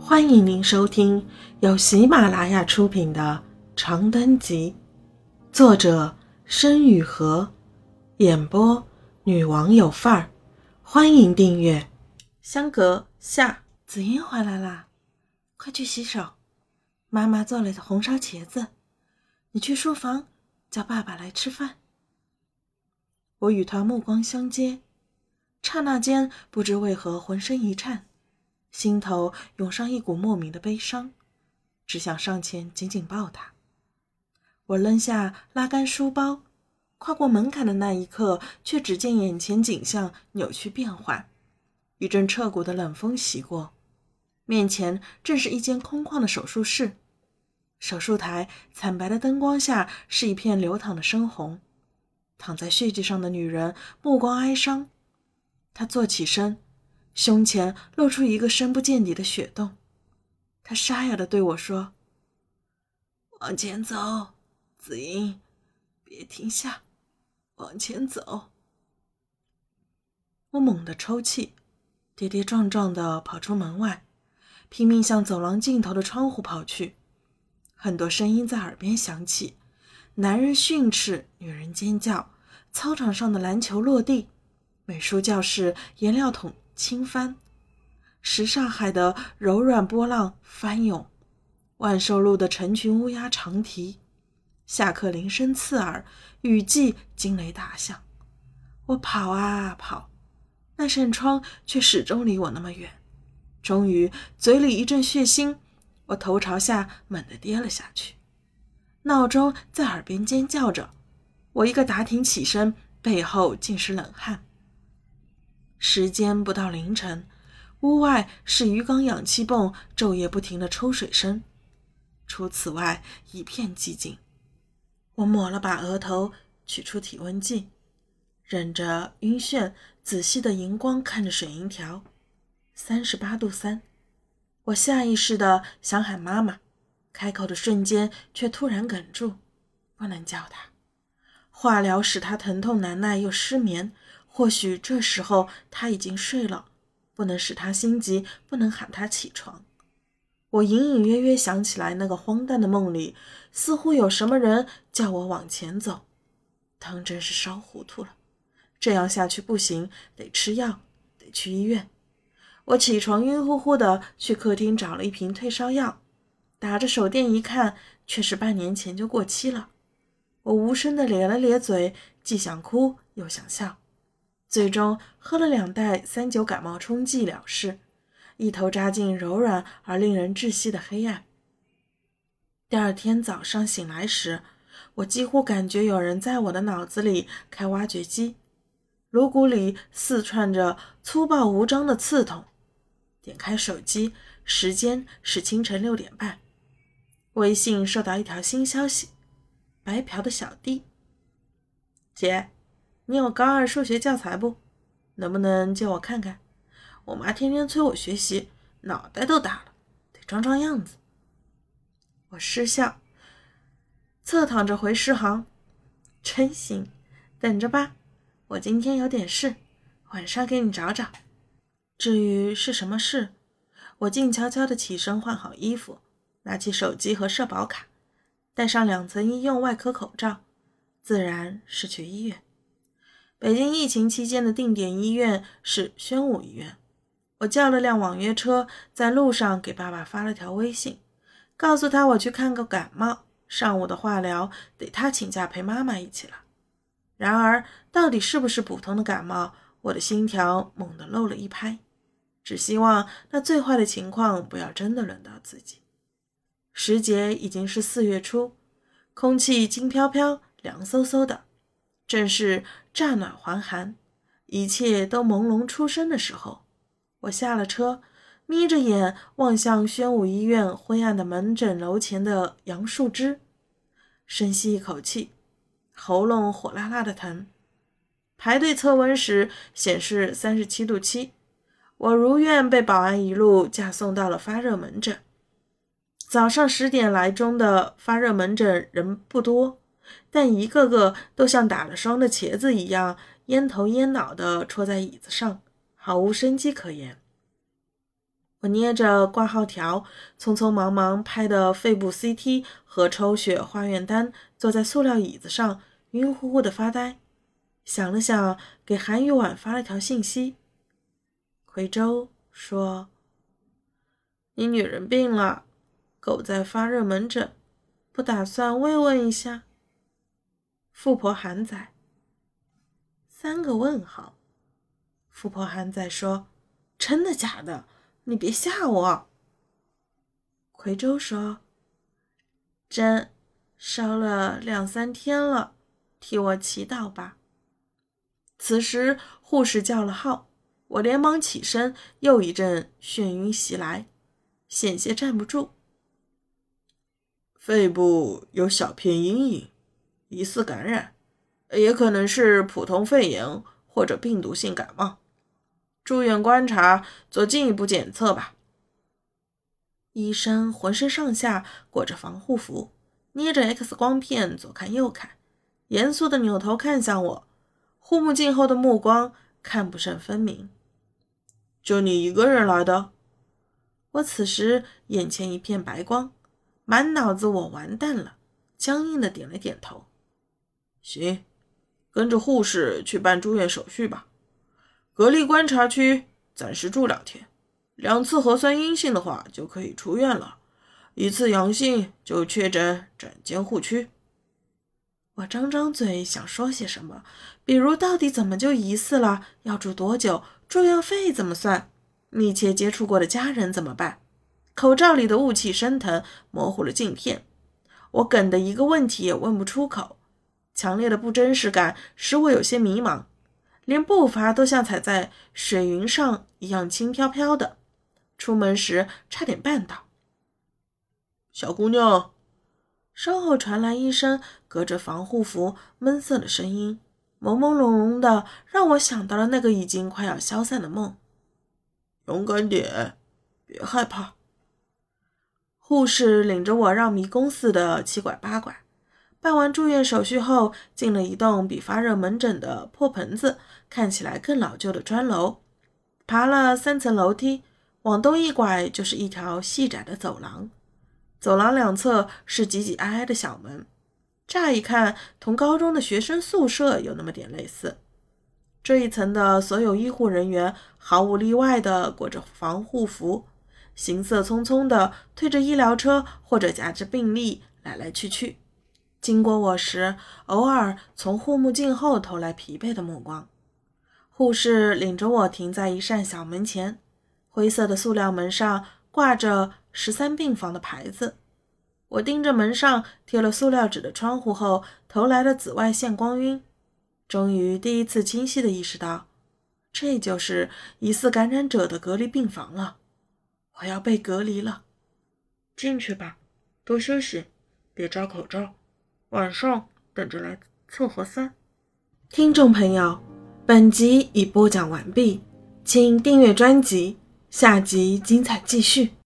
欢迎您收听由喜马拉雅出品的《长灯集》，作者申雨禾，演播女王有范儿。欢迎订阅。相隔下，子英回来啦，快去洗手。妈妈做了红烧茄子，你去书房叫爸爸来吃饭。我与他目光相接，刹那间不知为何浑身一颤。心头涌上一股莫名的悲伤，只想上前紧紧抱他。我扔下拉杆书包，跨过门槛的那一刻，却只见眼前景象扭曲变幻，一阵彻骨的冷风袭过，面前正是一间空旷的手术室，手术台惨白的灯光下是一片流淌的深红，躺在血迹上的女人目光哀伤，她坐起身。胸前露出一个深不见底的血洞，他沙哑的对我说：“往前走，子英，别停下，往前走。”我猛地抽泣，跌跌撞撞的跑出门外，拼命向走廊尽头的窗户跑去。很多声音在耳边响起，男人训斥，女人尖叫，操场上的篮球落地，美术教室颜料桶。轻翻，什刹海的柔软波浪翻涌，万寿路的成群乌鸦长啼，下课铃声刺耳，雨季惊雷大响。我跑啊跑，那扇窗却始终离我那么远。终于，嘴里一阵血腥，我头朝下猛地跌了下去。闹钟在耳边尖叫着，我一个打挺起身，背后尽是冷汗。时间不到凌晨，屋外是鱼缸氧气泵昼夜不停的抽水声，除此外一片寂静。我抹了把额头，取出体温计，忍着晕眩，仔细的荧光看着水银条，三十八度三。我下意识的想喊妈妈，开口的瞬间却突然哽住，不能叫她。化疗使她疼痛难耐又失眠。或许这时候他已经睡了，不能使他心急，不能喊他起床。我隐隐约约想起来，那个荒诞的梦里，似乎有什么人叫我往前走。当真是烧糊涂了，这样下去不行，得吃药，得去医院。我起床，晕乎乎的去客厅找了一瓶退烧药，打着手电一看，却是半年前就过期了。我无声的咧了咧嘴，既想哭又想笑。最终喝了两袋三九感冒冲剂了事，一头扎进柔软而令人窒息的黑暗。第二天早上醒来时，我几乎感觉有人在我的脑子里开挖掘机，颅骨里四串着粗暴无章的刺痛。点开手机，时间是清晨六点半。微信收到一条新消息：白嫖的小弟，姐。你有高二数学教材不？能不能借我看看？我妈天天催我学习，脑袋都大了，得装装样子。我失笑，侧躺着回诗行。真行，等着吧。我今天有点事，晚上给你找找。至于是什么事，我静悄悄地起身，换好衣服，拿起手机和社保卡，戴上两层医用外科口罩，自然是去医院。北京疫情期间的定点医院是宣武医院。我叫了辆网约车，在路上给爸爸发了条微信，告诉他我去看个感冒，上午的化疗得他请假陪妈妈一起了。然而，到底是不是普通的感冒，我的心跳猛地漏了一拍。只希望那最坏的情况不要真的轮到自己。时节已经是四月初，空气轻飘飘、凉飕飕的。正是乍暖还寒，一切都朦胧初生的时候，我下了车，眯着眼望向宣武医院昏暗的门诊楼前的杨树枝，深吸一口气，喉咙火辣辣的疼。排队测温时显示三十七度七，我如愿被保安一路架送到了发热门诊。早上十点来钟的发热门诊人不多。但一个个都像打了霜的茄子一样，烟头烟脑的戳在椅子上，毫无生机可言。我捏着挂号条，匆匆忙忙拍的肺部 CT 和抽血化验单，坐在塑料椅子上，晕乎乎的发呆。想了想，给韩宇婉发了条信息。奎州说：“你女人病了，狗在发热门诊，不打算慰问一下？”富婆韩仔，三个问号。富婆韩仔说：“真的假的？”你别吓我，奎州说：“真烧了两三天了，替我祈祷吧。”此时护士叫了号，我连忙起身，又一阵眩晕袭来，险些站不住。肺部有小片阴影，疑似感染，也可能是普通肺炎或者病毒性感冒。住院观察，做进一步检测吧。医生浑身上下裹着防护服，捏着 X 光片左看右看，严肃的扭头看向我，护目镜后的目光看不甚分明。就你一个人来的？我此时眼前一片白光，满脑子我完蛋了，僵硬的点了点头。行，跟着护士去办住院手续吧。隔离观察区暂时住两天，两次核酸阴性的话就可以出院了，一次阳性就确诊转监护区。我张张嘴想说些什么，比如到底怎么就疑似了，要住多久，住院费怎么算，密切接触过的家人怎么办？口罩里的雾气升腾，模糊了镜片。我梗的一个问题也问不出口，强烈的不真实感使我有些迷茫。连步伐都像踩在水云上一样轻飘飘的，出门时差点绊倒。小姑娘，身后传来一声隔着防护服闷涩的声音，朦朦胧胧的，让我想到了那个已经快要消散的梦。勇敢点，别害怕。护士领着我绕迷宫似的七拐八拐。办完住院手续后，进了一栋比发热门诊的破棚子看起来更老旧的砖楼，爬了三层楼梯，往东一拐就是一条细窄的走廊，走廊两侧是挤挤挨挨的小门，乍一看同高中的学生宿舍有那么点类似。这一层的所有医护人员毫无例外的裹着防护服，行色匆匆的推着医疗车或者夹着病历来来去去。经过我时，偶尔从护目镜后投来疲惫的目光。护士领着我停在一扇小门前，灰色的塑料门上挂着“十三病房”的牌子。我盯着门上贴了塑料纸的窗户后投来的紫外线光晕，终于第一次清晰地意识到，这就是疑似感染者的隔离病房了。我要被隔离了。进去吧，多休息，别摘口罩。晚上等着来测核酸。听众朋友，本集已播讲完毕，请订阅专辑，下集精彩继续。